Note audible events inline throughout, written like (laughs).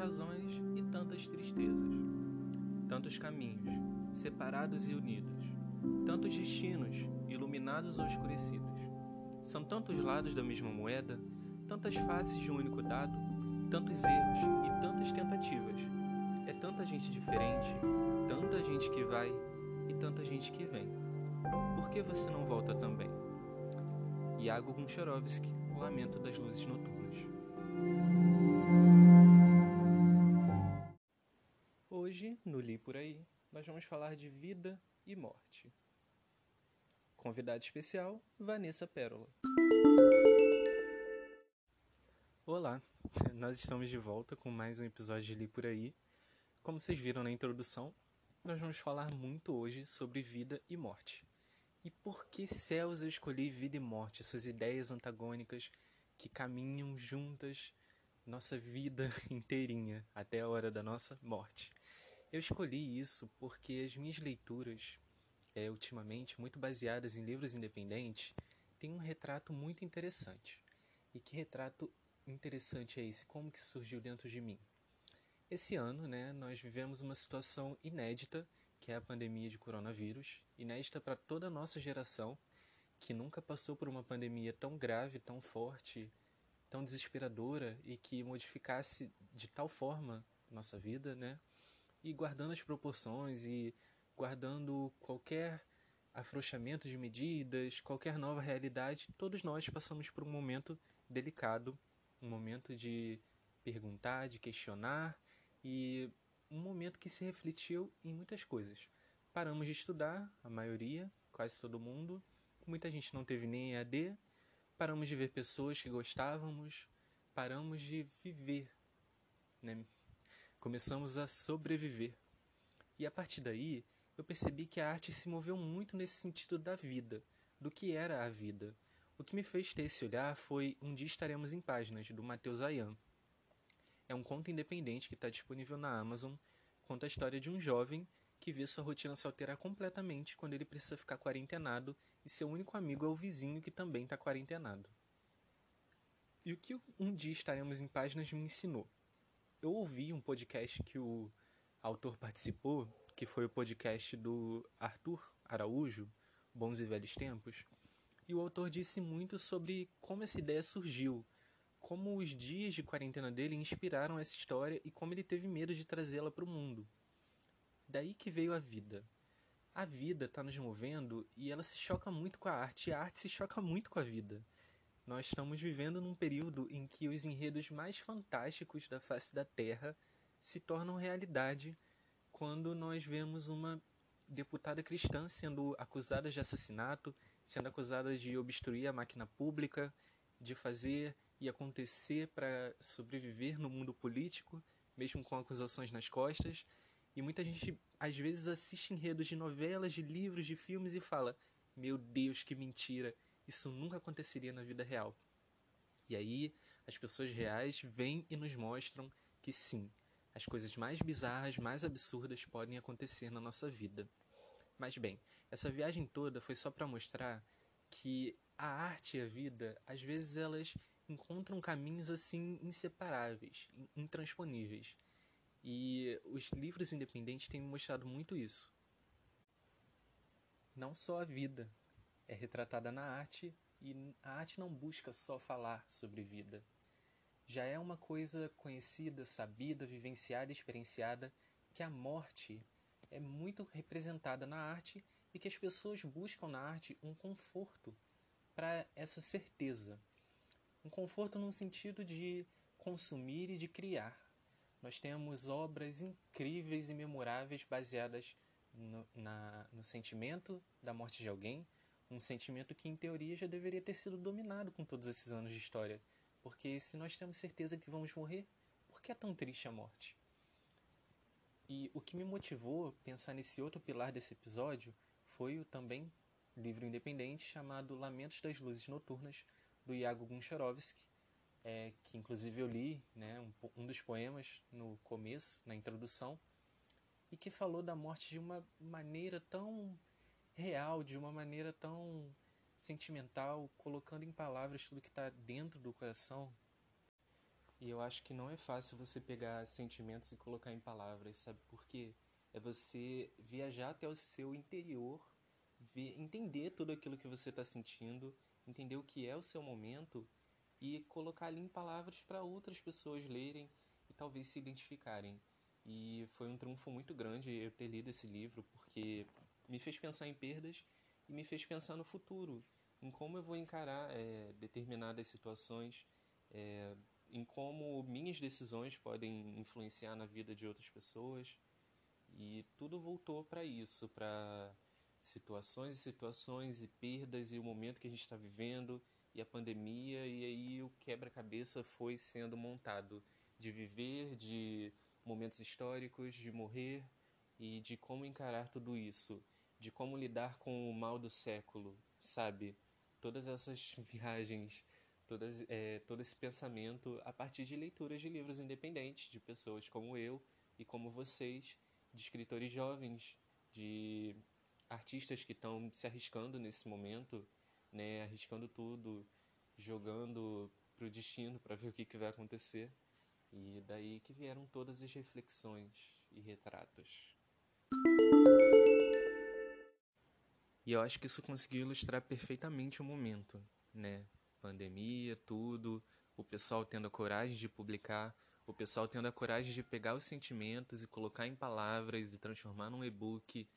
razões e tantas tristezas, tantos caminhos, separados e unidos, tantos destinos, iluminados ou escurecidos. São tantos lados da mesma moeda, tantas faces de um único dado, tantos erros e tantas tentativas. É tanta gente diferente, tanta gente que vai e tanta gente que vem. Por que você não volta também? Iago Goncharovski, O Lamento das Luzes Noturnas. Nós vamos falar de vida e morte. Convidada especial, Vanessa Pérola. Olá, nós estamos de volta com mais um episódio de Li Por Aí. Como vocês viram na introdução, nós vamos falar muito hoje sobre vida e morte. E por que céus eu escolhi vida e morte, essas ideias antagônicas que caminham juntas nossa vida (laughs) inteirinha até a hora da nossa morte? Eu escolhi isso porque as minhas leituras, é, ultimamente, muito baseadas em livros independentes, têm um retrato muito interessante. E que retrato interessante é esse? Como que surgiu dentro de mim? Esse ano, né, nós vivemos uma situação inédita, que é a pandemia de coronavírus, inédita para toda a nossa geração, que nunca passou por uma pandemia tão grave, tão forte, tão desesperadora e que modificasse de tal forma nossa vida, né? E guardando as proporções e guardando qualquer afrouxamento de medidas, qualquer nova realidade, todos nós passamos por um momento delicado, um momento de perguntar, de questionar e um momento que se refletiu em muitas coisas. Paramos de estudar, a maioria, quase todo mundo, muita gente não teve nem EAD, paramos de ver pessoas que gostávamos, paramos de viver, né? Começamos a sobreviver. E a partir daí, eu percebi que a arte se moveu muito nesse sentido da vida, do que era a vida. O que me fez ter esse olhar foi Um Dia Estaremos em Páginas, do Matheus Ayan. É um conto independente que está disponível na Amazon, conta a história de um jovem que vê sua rotina se alterar completamente quando ele precisa ficar quarentenado e seu único amigo é o vizinho que também está quarentenado. E o que Um Dia Estaremos em Páginas me ensinou? Eu ouvi um podcast que o autor participou, que foi o podcast do Arthur Araújo, Bons e Velhos Tempos, e o autor disse muito sobre como essa ideia surgiu, como os dias de quarentena dele inspiraram essa história e como ele teve medo de trazê-la para o mundo. Daí que veio a vida. A vida está nos movendo e ela se choca muito com a arte, e a arte se choca muito com a vida. Nós estamos vivendo num período em que os enredos mais fantásticos da face da Terra se tornam realidade quando nós vemos uma deputada cristã sendo acusada de assassinato, sendo acusada de obstruir a máquina pública, de fazer e acontecer para sobreviver no mundo político, mesmo com acusações nas costas. E muita gente às vezes assiste enredos de novelas, de livros, de filmes e fala: Meu Deus, que mentira! Isso nunca aconteceria na vida real. E aí, as pessoas reais vêm e nos mostram que sim, as coisas mais bizarras, mais absurdas podem acontecer na nossa vida. Mas bem, essa viagem toda foi só para mostrar que a arte e a vida, às vezes elas encontram caminhos assim inseparáveis, intransponíveis. E os livros independentes têm mostrado muito isso. Não só a vida, é retratada na arte e a arte não busca só falar sobre vida. Já é uma coisa conhecida, sabida, vivenciada experienciada que a morte é muito representada na arte e que as pessoas buscam na arte um conforto para essa certeza. Um conforto no sentido de consumir e de criar. Nós temos obras incríveis e memoráveis baseadas no, na, no sentimento da morte de alguém, um sentimento que, em teoria, já deveria ter sido dominado com todos esses anos de história. Porque se nós temos certeza que vamos morrer, por que é tão triste a morte? E o que me motivou a pensar nesse outro pilar desse episódio foi o também livro independente chamado Lamentos das Luzes Noturnas, do Iago Guncharovsky, é, que inclusive eu li né, um, um dos poemas no começo, na introdução, e que falou da morte de uma maneira tão real, de uma maneira tão sentimental, colocando em palavras tudo que está dentro do coração. E eu acho que não é fácil você pegar sentimentos e colocar em palavras, sabe por quê? É você viajar até o seu interior, ver, entender tudo aquilo que você está sentindo, entender o que é o seu momento e colocar ali em palavras para outras pessoas lerem e talvez se identificarem. E foi um triunfo muito grande eu ter lido esse livro, porque me fez pensar em perdas e me fez pensar no futuro, em como eu vou encarar é, determinadas situações, é, em como minhas decisões podem influenciar na vida de outras pessoas. E tudo voltou para isso, para situações e situações e perdas e o momento que a gente está vivendo e a pandemia e aí o quebra-cabeça foi sendo montado de viver, de momentos históricos, de morrer e de como encarar tudo isso, de como lidar com o mal do século, sabe? Todas essas (laughs) viagens, todas, é, todo esse pensamento a partir de leituras de livros independentes, de pessoas como eu e como vocês, de escritores jovens, de artistas que estão se arriscando nesse momento, né, arriscando tudo, jogando pro destino para ver o que, que vai acontecer. E daí que vieram todas as reflexões e retratos. E eu acho que isso conseguiu ilustrar perfeitamente o momento, né? Pandemia, tudo, o pessoal tendo a coragem de publicar, o pessoal tendo a coragem de pegar os sentimentos e colocar em palavras e transformar num e-book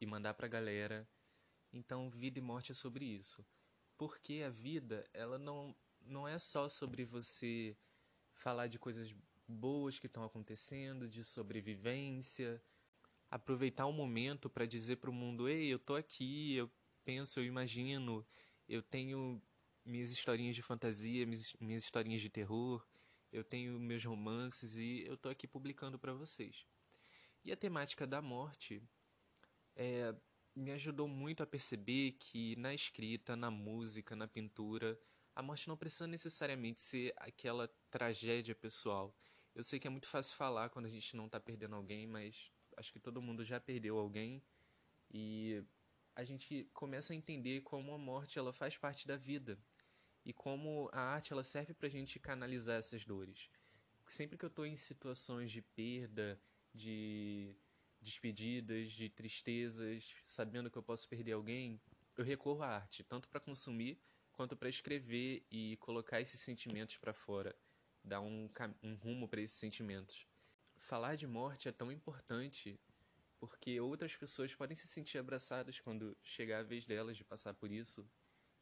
e mandar pra galera. Então, vida e morte é sobre isso. Porque a vida, ela não, não é só sobre você falar de coisas boas que estão acontecendo, de sobrevivência, aproveitar o momento para dizer para o mundo: ei, eu tô aqui, eu penso, eu imagino, eu tenho minhas historinhas de fantasia, minhas, minhas historinhas de terror, eu tenho meus romances e eu tô aqui publicando para vocês. E a temática da morte é, me ajudou muito a perceber que na escrita, na música, na pintura, a morte não precisa necessariamente ser aquela tragédia pessoal. Eu sei que é muito fácil falar quando a gente não está perdendo alguém, mas acho que todo mundo já perdeu alguém e a gente começa a entender como a morte ela faz parte da vida e como a arte ela serve para a gente canalizar essas dores. Sempre que eu estou em situações de perda, de despedidas, de tristezas, sabendo que eu posso perder alguém, eu recorro à arte, tanto para consumir quanto para escrever e colocar esses sentimentos para fora, dar um, um rumo para esses sentimentos. Falar de morte é tão importante porque outras pessoas podem se sentir abraçadas quando chegar a vez delas de passar por isso,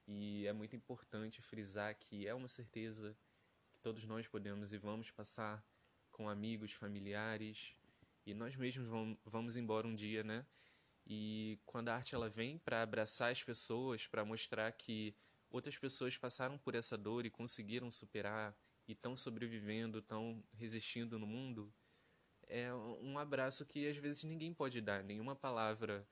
e é muito importante frisar que é uma certeza que todos nós podemos e vamos passar com amigos, familiares, e nós mesmos vamos embora um dia, né? E quando a arte ela vem para abraçar as pessoas, para mostrar que outras pessoas passaram por essa dor e conseguiram superar e estão sobrevivendo, estão resistindo no mundo, é um abraço que às vezes ninguém pode dar, nenhuma palavra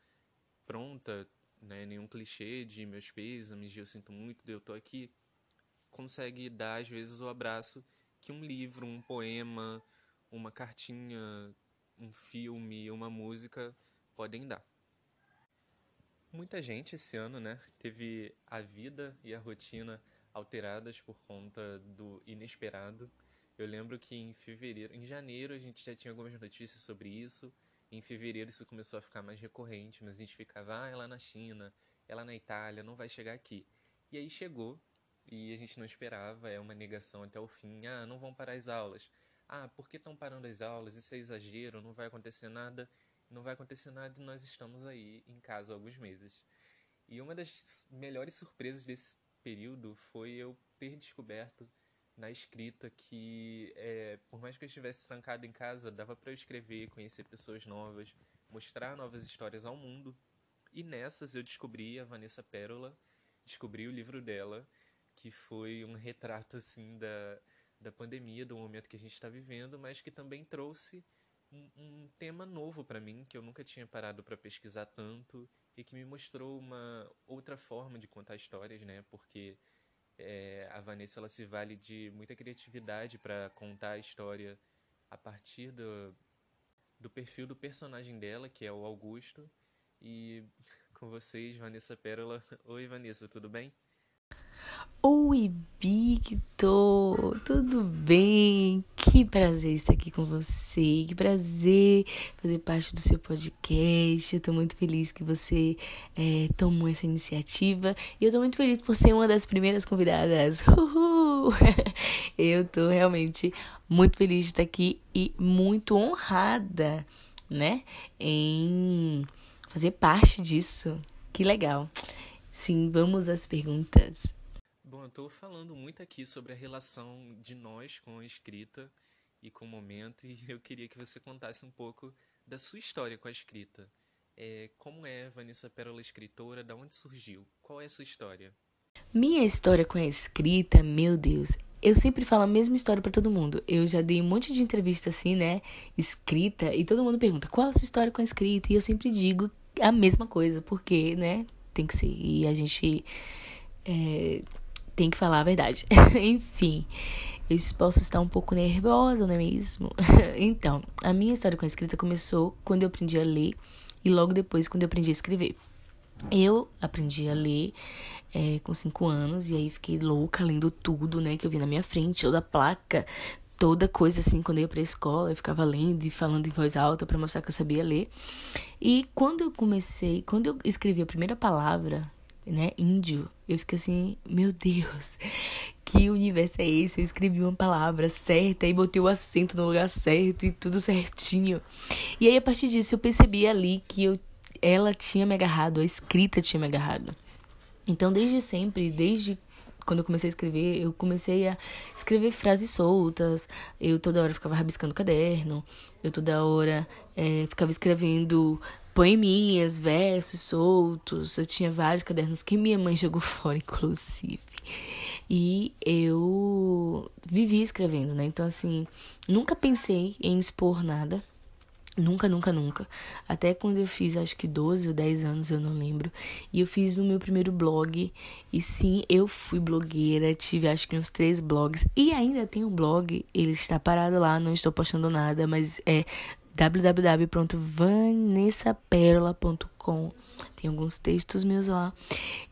pronta, né, nenhum clichê de meus pêsames, de eu sinto muito, de eu tô aqui, consegue dar às vezes o abraço que um livro, um poema, uma cartinha, um filme, uma música podem dar. Muita gente esse ano, né, teve a vida e a rotina alteradas por conta do inesperado. Eu lembro que em fevereiro, em janeiro a gente já tinha algumas notícias sobre isso. Em fevereiro isso começou a ficar mais recorrente, mas a gente ficava, ah, é lá na China, é lá na Itália, não vai chegar aqui. E aí chegou e a gente não esperava, é uma negação até o fim. Ah, não vão parar as aulas. Ah, por que estão parando as aulas? Isso é exagero, não vai acontecer nada não vai acontecer nada e nós estamos aí em casa há alguns meses. E uma das melhores surpresas desse período foi eu ter descoberto na escrita que, é, por mais que eu estivesse trancado em casa, dava para eu escrever, conhecer pessoas novas, mostrar novas histórias ao mundo. E nessas eu descobri a Vanessa Pérola, descobri o livro dela, que foi um retrato assim da, da pandemia, do momento que a gente está vivendo, mas que também trouxe um, um tema novo para mim, que eu nunca tinha parado para pesquisar tanto e que me mostrou uma outra forma de contar histórias, né? Porque é, a Vanessa ela se vale de muita criatividade para contar a história a partir do, do perfil do personagem dela, que é o Augusto. E (laughs) com vocês, Vanessa Pérola. Oi, Vanessa, tudo bem? Oi, Victor! Tudo bem? Que prazer estar aqui com você, que prazer fazer parte do seu podcast. Eu tô muito feliz que você é, tomou essa iniciativa e eu tô muito feliz por ser uma das primeiras convidadas. (laughs) Uhul! (laughs) Eu tô realmente muito feliz de estar aqui e muito honrada, né, em fazer parte disso. Que legal! Sim, vamos às perguntas. Eu estou falando muito aqui sobre a relação de nós com a escrita e com o momento, (laughs) e eu queria que você contasse um pouco da sua história com a escrita. É, como é Vanessa Pérola escritora? Da onde surgiu? Qual é a sua história? Minha história com a escrita, meu Deus, eu sempre falo a mesma história para todo mundo. Eu já dei um monte de entrevista assim, né, escrita, e todo mundo pergunta qual é a sua história com a escrita, e eu sempre digo a mesma coisa, porque, né, tem que ser. E a gente é, tem que falar a verdade. (laughs) Enfim, eu posso estar um pouco nervosa, não é mesmo? (laughs) então, a minha história com a escrita começou quando eu aprendi a ler e logo depois quando eu aprendi a escrever. Eu aprendi a ler é, com cinco anos e aí fiquei louca lendo tudo, né, que eu vi na minha frente, toda a placa, toda coisa assim, quando eu ia pra escola, eu ficava lendo e falando em voz alta para mostrar que eu sabia ler. E quando eu comecei, quando eu escrevi a primeira palavra, né, índio, eu fiquei assim, meu Deus, que universo é esse? Eu escrevi uma palavra certa e botei o acento no lugar certo e tudo certinho. E aí, a partir disso, eu percebi ali que eu, ela tinha me agarrado, a escrita tinha me agarrado. Então, desde sempre, desde quando eu comecei a escrever, eu comecei a escrever frases soltas. Eu toda hora ficava rabiscando caderno. Eu toda hora é, ficava escrevendo poeminhas, versos soltos. Eu tinha vários cadernos que minha mãe jogou (laughs) fora, inclusive. E eu vivia escrevendo, né? Então, assim, nunca pensei em expor nada. Nunca, nunca, nunca. Até quando eu fiz, acho que 12 ou 10 anos, eu não lembro. E eu fiz o meu primeiro blog. E sim, eu fui blogueira. Tive, acho que uns três blogs. E ainda tem um blog. Ele está parado lá, não estou postando nada. Mas é www.vanessaperola.com. Tem alguns textos meus lá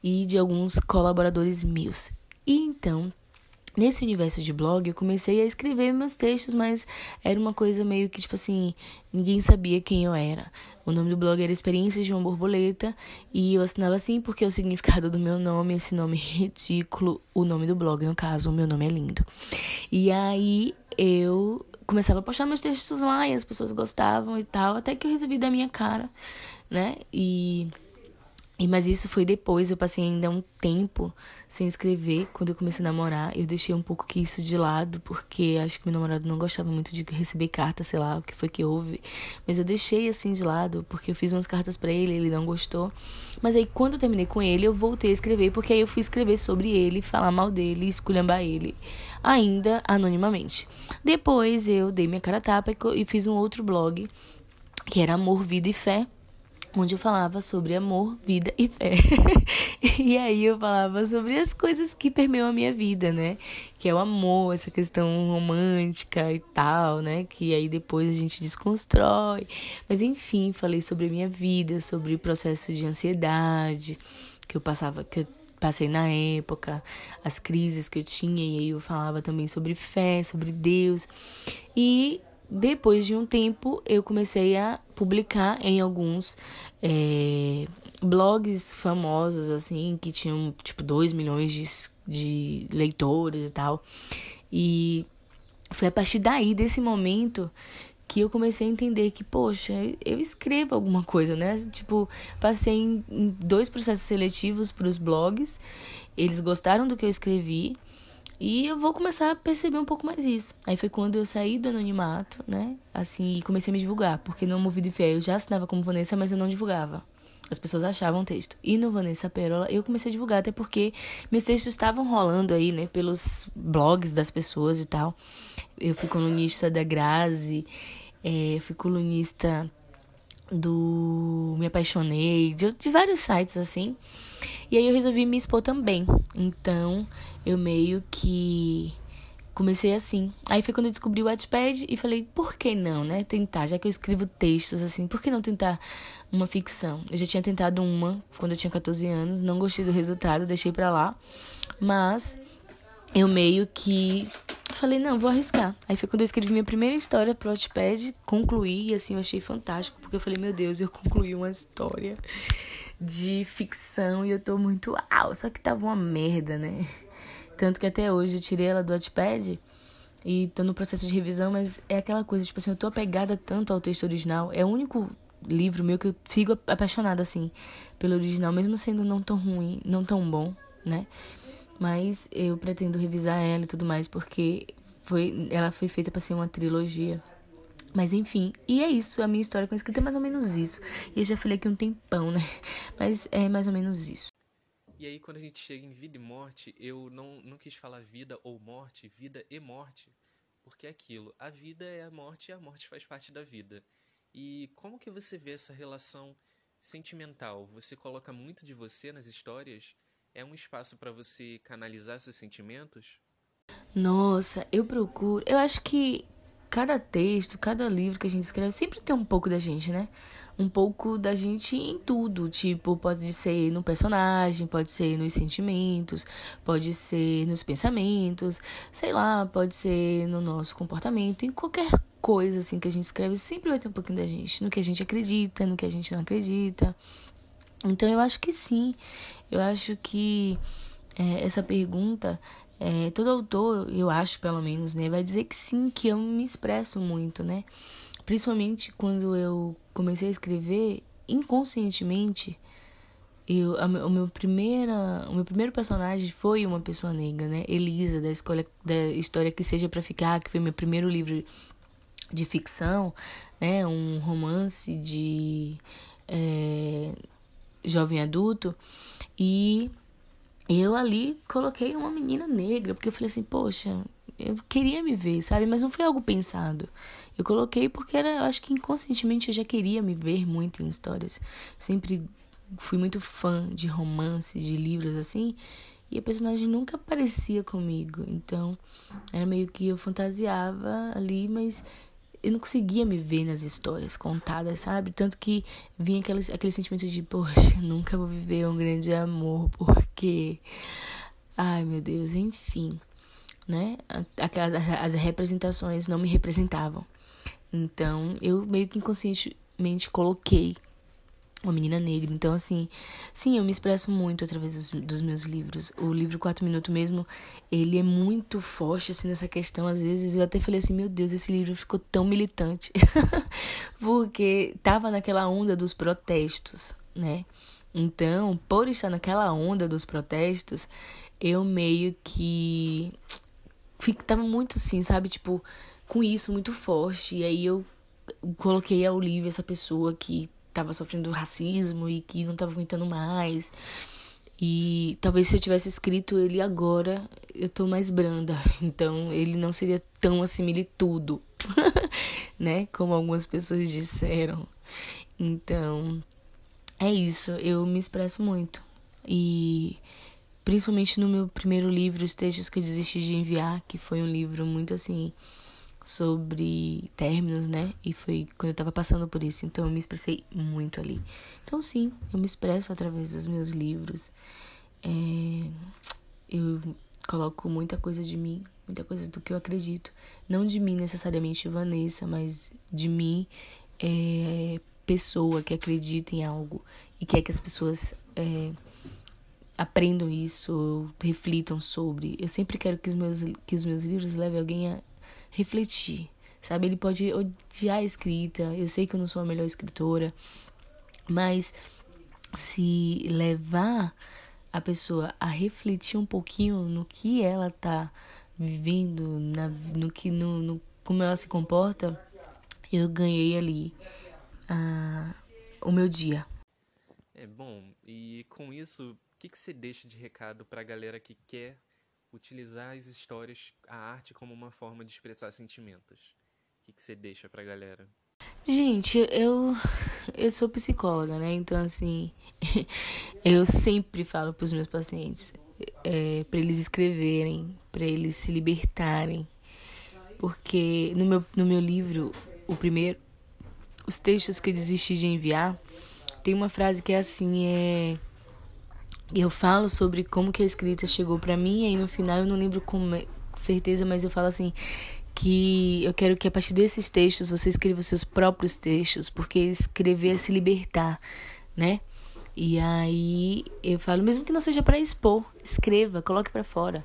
e de alguns colaboradores meus. E então, nesse universo de blog, eu comecei a escrever meus textos, mas era uma coisa meio que tipo assim, ninguém sabia quem eu era. O nome do blog era Experiências de uma Borboleta e eu assinava assim porque é o significado do meu nome, esse nome ridículo, o nome do blog, no caso, o meu nome é lindo. E aí eu começava a postar meus textos lá e as pessoas gostavam e tal, até que eu resolvi dar minha cara, né? E e, mas isso foi depois, eu passei ainda um tempo sem escrever. Quando eu comecei a namorar, eu deixei um pouco que isso de lado, porque acho que meu namorado não gostava muito de receber cartas, sei lá, o que foi que houve. Mas eu deixei assim de lado, porque eu fiz umas cartas para ele, ele não gostou. Mas aí quando eu terminei com ele, eu voltei a escrever, porque aí eu fui escrever sobre ele, falar mal dele, esculhambar ele, ainda anonimamente. Depois eu dei minha cara a tapa e fiz um outro blog, que era Amor, Vida e Fé onde eu falava sobre amor, vida e fé. (laughs) e aí eu falava sobre as coisas que permeiam a minha vida, né? Que é o amor, essa questão romântica e tal, né? Que aí depois a gente desconstrói. Mas enfim, falei sobre a minha vida, sobre o processo de ansiedade que eu passava, que eu passei na época, as crises que eu tinha, e aí eu falava também sobre fé, sobre Deus. E depois de um tempo, eu comecei a publicar em alguns é, blogs famosos, assim, que tinham, tipo, 2 milhões de, de leitores e tal. E foi a partir daí, desse momento, que eu comecei a entender que, poxa, eu escrevo alguma coisa, né? Tipo, passei em, dois processos seletivos para os blogs, eles gostaram do que eu escrevi e eu vou começar a perceber um pouco mais isso. Aí foi quando eu saí do anonimato, né? Assim, e comecei a me divulgar. Porque no Movido e Fé eu já assinava como Vanessa, mas eu não divulgava. As pessoas achavam o texto. E no Vanessa Perola eu comecei a divulgar, até porque meus textos estavam rolando aí, né? Pelos blogs das pessoas e tal. Eu fui colunista da Grazi, é, fui colunista do Me Apaixonei, de, de vários sites assim. E aí eu resolvi me expor também. Então, eu meio que comecei assim. Aí foi quando eu descobri o Wattpad e falei, por que não, né? Tentar, já que eu escrevo textos assim, por que não tentar uma ficção? Eu já tinha tentado uma quando eu tinha 14 anos, não gostei do resultado, deixei pra lá. Mas eu meio que falei, não, vou arriscar. Aí foi quando eu escrevi minha primeira história pro Wattpad, concluí, e assim, eu achei fantástico, porque eu falei, meu Deus, eu concluí uma história de ficção e eu tô muito uau, só que tava uma merda, né? Tanto que até hoje eu tirei ela do Wattpad e tô no processo de revisão, mas é aquela coisa, tipo assim, eu tô apegada tanto ao texto original, é o único livro meu que eu fico apaixonada, assim, pelo original, mesmo sendo não tão ruim, não tão bom, né? Mas eu pretendo revisar ela e tudo mais, porque foi, ela foi feita para ser uma trilogia. Mas enfim, e é isso, a minha história com a escrita é mais ou menos isso. E eu já falei aqui um tempão, né? Mas é mais ou menos isso. E aí, quando a gente chega em vida e morte, eu não, não quis falar vida ou morte, vida e morte, porque é aquilo. A vida é a morte e a morte faz parte da vida. E como que você vê essa relação sentimental? Você coloca muito de você nas histórias? É um espaço para você canalizar seus sentimentos? Nossa, eu procuro. Eu acho que cada texto, cada livro que a gente escreve sempre tem um pouco da gente, né? Um pouco da gente em tudo. Tipo, pode ser no personagem, pode ser nos sentimentos, pode ser nos pensamentos, sei lá, pode ser no nosso comportamento, em qualquer coisa assim que a gente escreve, sempre vai ter um pouquinho da gente. No que a gente acredita, no que a gente não acredita. Então eu acho que sim. Eu acho que é, essa pergunta é, todo autor, eu acho pelo menos, né, vai dizer que sim, que eu me expresso muito, né? Principalmente quando eu comecei a escrever inconscientemente, eu, a, o, meu primeira, o meu primeiro personagem foi uma pessoa negra, né? Elisa, da, escolha, da História Que Seja para Ficar, que foi meu primeiro livro de ficção, né? Um romance de é, jovem adulto. E eu ali coloquei uma menina negra, porque eu falei assim, poxa, eu queria me ver, sabe? Mas não foi algo pensado. Eu coloquei porque era, eu acho que inconscientemente eu já queria me ver muito em histórias. Sempre fui muito fã de romance, de livros assim, e a personagem nunca aparecia comigo. Então, era meio que eu fantasiava ali, mas eu não conseguia me ver nas histórias contadas, sabe? Tanto que vinha aquele, aquele sentimento de, poxa, nunca vou viver um grande amor, porque. Ai, meu Deus, enfim. Né? As representações não me representavam. Então, eu meio que inconscientemente coloquei uma menina negra. Então, assim, sim, eu me expresso muito através dos, dos, meus livros. O livro Quatro Minutos mesmo, ele é muito forte, assim, nessa questão. Às vezes eu até falei assim, meu Deus, esse livro ficou tão militante. (laughs) Porque tava naquela onda dos protestos, né? Então, por estar naquela onda dos protestos, eu meio que tava muito assim, sabe? Tipo, com isso muito forte. E aí eu coloquei ao livro essa pessoa que estava sofrendo racismo e que não estava aguentando mais. E talvez se eu tivesse escrito ele agora, eu tô mais branda. (laughs) Então ele não seria tão assimile tudo, (laughs) né? Como algumas pessoas disseram. Então, é isso. Eu me expresso muito. E principalmente no meu primeiro livro, Os Textos que eu desisti de enviar, que foi um livro muito assim sobre términos, né? E foi quando eu tava passando por isso, então eu me expressei muito ali. Então, sim, eu me expresso através dos meus livros. É... Eu coloco muita coisa de mim, muita coisa do que eu acredito. Não de mim necessariamente, Vanessa, mas de mim, é... pessoa que acredita em algo e quer que as pessoas. É aprendam isso, reflitam sobre. Eu sempre quero que os meus, que os meus livros levem alguém a refletir, sabe? Ele pode odiar a escrita, eu sei que eu não sou a melhor escritora, mas se levar a pessoa a refletir um pouquinho no que ela tá vivendo, na, no que no, no como ela se comporta, eu ganhei ali uh, o meu dia. É bom, e com isso, o que, que você deixa de recado para a galera que quer utilizar as histórias, a arte como uma forma de expressar sentimentos. O que, você deixa pra galera? Gente, eu eu sou psicóloga, né? Então assim, (laughs) eu sempre falo para os meus pacientes é, para eles escreverem, para eles se libertarem, porque no meu no meu livro, o primeiro, os textos que eu desisti de enviar, tem uma frase que é assim, é eu falo sobre como que a escrita chegou para mim, e aí no final eu não lembro com certeza, mas eu falo assim que eu quero que a partir desses textos você escreva os seus próprios textos, porque escrever é se libertar, né? E aí eu falo, mesmo que não seja para expor, escreva, coloque para fora.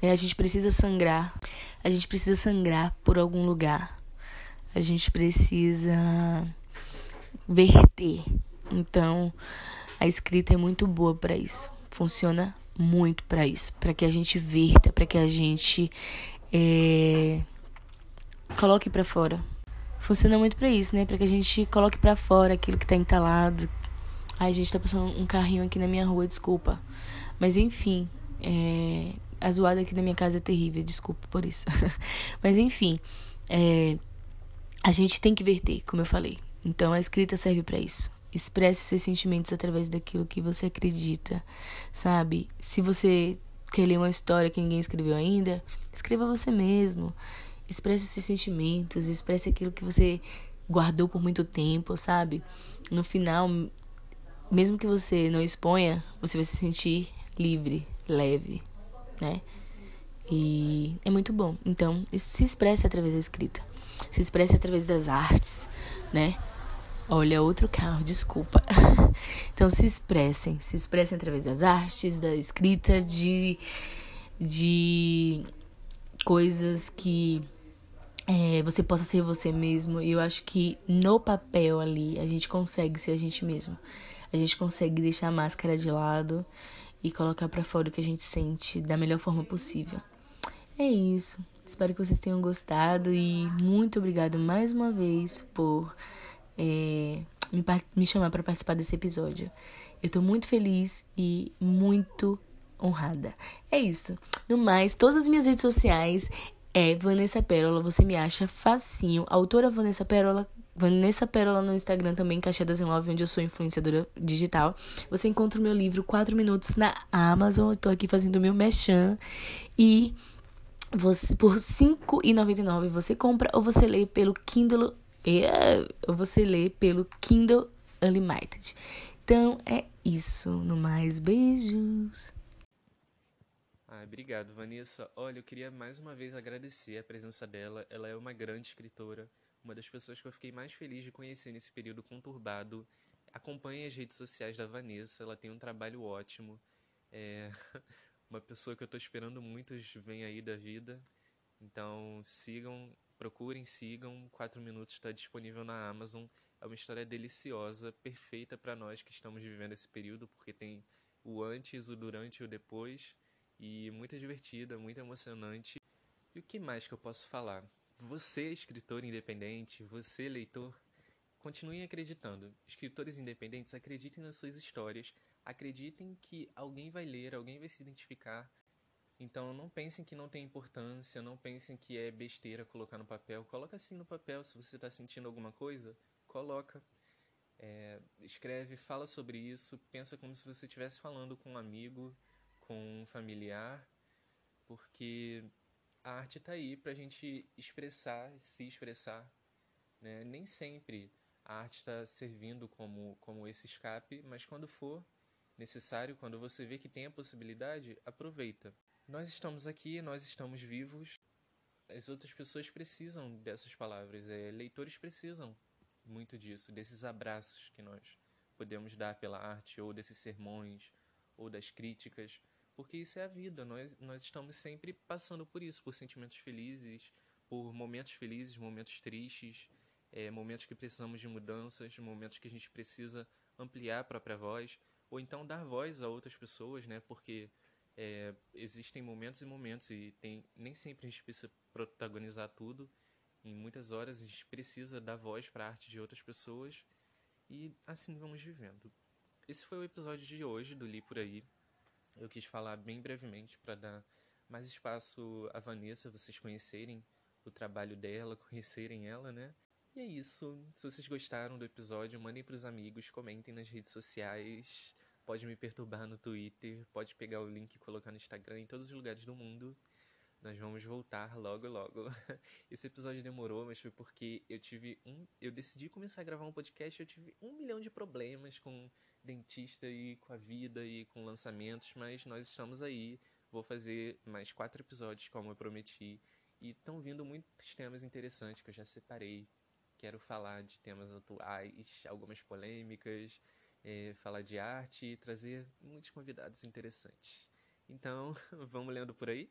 É, a gente precisa sangrar, a gente precisa sangrar por algum lugar, a gente precisa verter. Então, a escrita é muito boa para isso. Funciona muito para isso, para que a gente verta, para que a gente é, coloque para fora. Funciona muito para isso, né? Para que a gente coloque para fora aquilo que tá entalado. Ai, gente, tá passando um carrinho aqui na minha rua, desculpa. Mas enfim, é, a zoada aqui na minha casa é terrível, desculpa por isso. (laughs) Mas enfim, é, a gente tem que verter, como eu falei. Então a escrita serve para isso. Expresse seus sentimentos através daquilo que você acredita, sabe? Se você quer ler uma história que ninguém escreveu ainda, escreva você mesmo. Expresse seus sentimentos, expresse aquilo que você guardou por muito tempo, sabe? No final, mesmo que você não exponha, você vai se sentir livre, leve, né? E é muito bom. Então, se expressa através da escrita, se expressa através das artes, né? Olha, outro carro, desculpa. (laughs) Então se expressem, se expressem através das artes, da escrita, de, de coisas que é, você possa ser você mesmo. E eu acho que no papel ali a gente consegue ser a gente mesmo. A gente consegue deixar a máscara de lado e colocar para fora o que a gente sente da melhor forma possível. É isso. Espero que vocês tenham gostado e muito obrigado mais uma vez por é, me, me chamar para participar desse episódio. Eu tô muito feliz e muito honrada. É isso. No mais, todas as minhas redes sociais é Vanessa Pérola, você me acha facinho. A autora Vanessa Pérola, Vanessa Pérola no Instagram também, Caixa das Love, onde eu sou influenciadora digital. Você encontra o meu livro 4 minutos na Amazon. Eu tô aqui fazendo o meu mechan e você por R$ 5,99 você compra ou você lê pelo Kindle você lê pelo Kindle Unlimited. Então é isso. No mais, beijos. Ah, obrigado, Vanessa. Olha, eu queria mais uma vez agradecer a presença dela. Ela é uma grande escritora, uma das pessoas que eu fiquei mais feliz de conhecer nesse período conturbado. Acompanhe as redes sociais da Vanessa, ela tem um trabalho ótimo. É (laughs) uma pessoa que eu estou esperando muitos vem aí da vida. Então sigam Procurem, sigam. 4 minutos está disponível na Amazon. É uma história deliciosa, perfeita para nós que estamos vivendo esse período, porque tem o antes, o durante e o depois. E muito divertida, muito emocionante. E o que mais que eu posso falar? Você, escritor independente, você, leitor, continuem acreditando. Escritores independentes, acreditem nas suas histórias, acreditem que alguém vai ler, alguém vai se identificar então não pensem que não tem importância, não pensem que é besteira colocar no papel. Coloca assim no papel, se você está sentindo alguma coisa, coloca. É, escreve, fala sobre isso, pensa como se você estivesse falando com um amigo, com um familiar, porque a arte está aí para a gente expressar, se expressar. Né? Nem sempre a arte está servindo como, como esse escape, mas quando for necessário, quando você vê que tem a possibilidade, aproveita. Nós estamos aqui, nós estamos vivos. As outras pessoas precisam dessas palavras, é, leitores precisam muito disso, desses abraços que nós podemos dar pela arte, ou desses sermões, ou das críticas, porque isso é a vida. Nós, nós estamos sempre passando por isso, por sentimentos felizes, por momentos felizes, momentos tristes, é, momentos que precisamos de mudanças, momentos que a gente precisa ampliar a própria voz, ou então dar voz a outras pessoas, né? Porque é, existem momentos e momentos e tem nem sempre a gente precisa protagonizar tudo. Em muitas horas a gente precisa dar voz para a arte de outras pessoas e assim vamos vivendo. Esse foi o episódio de hoje do Li por aí. Eu quis falar bem brevemente para dar mais espaço à Vanessa, vocês conhecerem o trabalho dela, conhecerem ela, né? E é isso. Se vocês gostaram do episódio, mandem para os amigos, comentem nas redes sociais. Pode me perturbar no Twitter, pode pegar o link e colocar no Instagram, em todos os lugares do mundo. Nós vamos voltar logo logo. (laughs) Esse episódio demorou, mas foi porque eu tive um. Eu decidi começar a gravar um podcast. Eu tive um milhão de problemas com dentista e com a vida e com lançamentos, mas nós estamos aí. Vou fazer mais quatro episódios, como eu prometi. E estão vindo muitos temas interessantes que eu já separei. Quero falar de temas atuais, algumas polêmicas, é, falar de arte e trazer muitos convidados interessantes. Então, (laughs) vamos lendo por aí?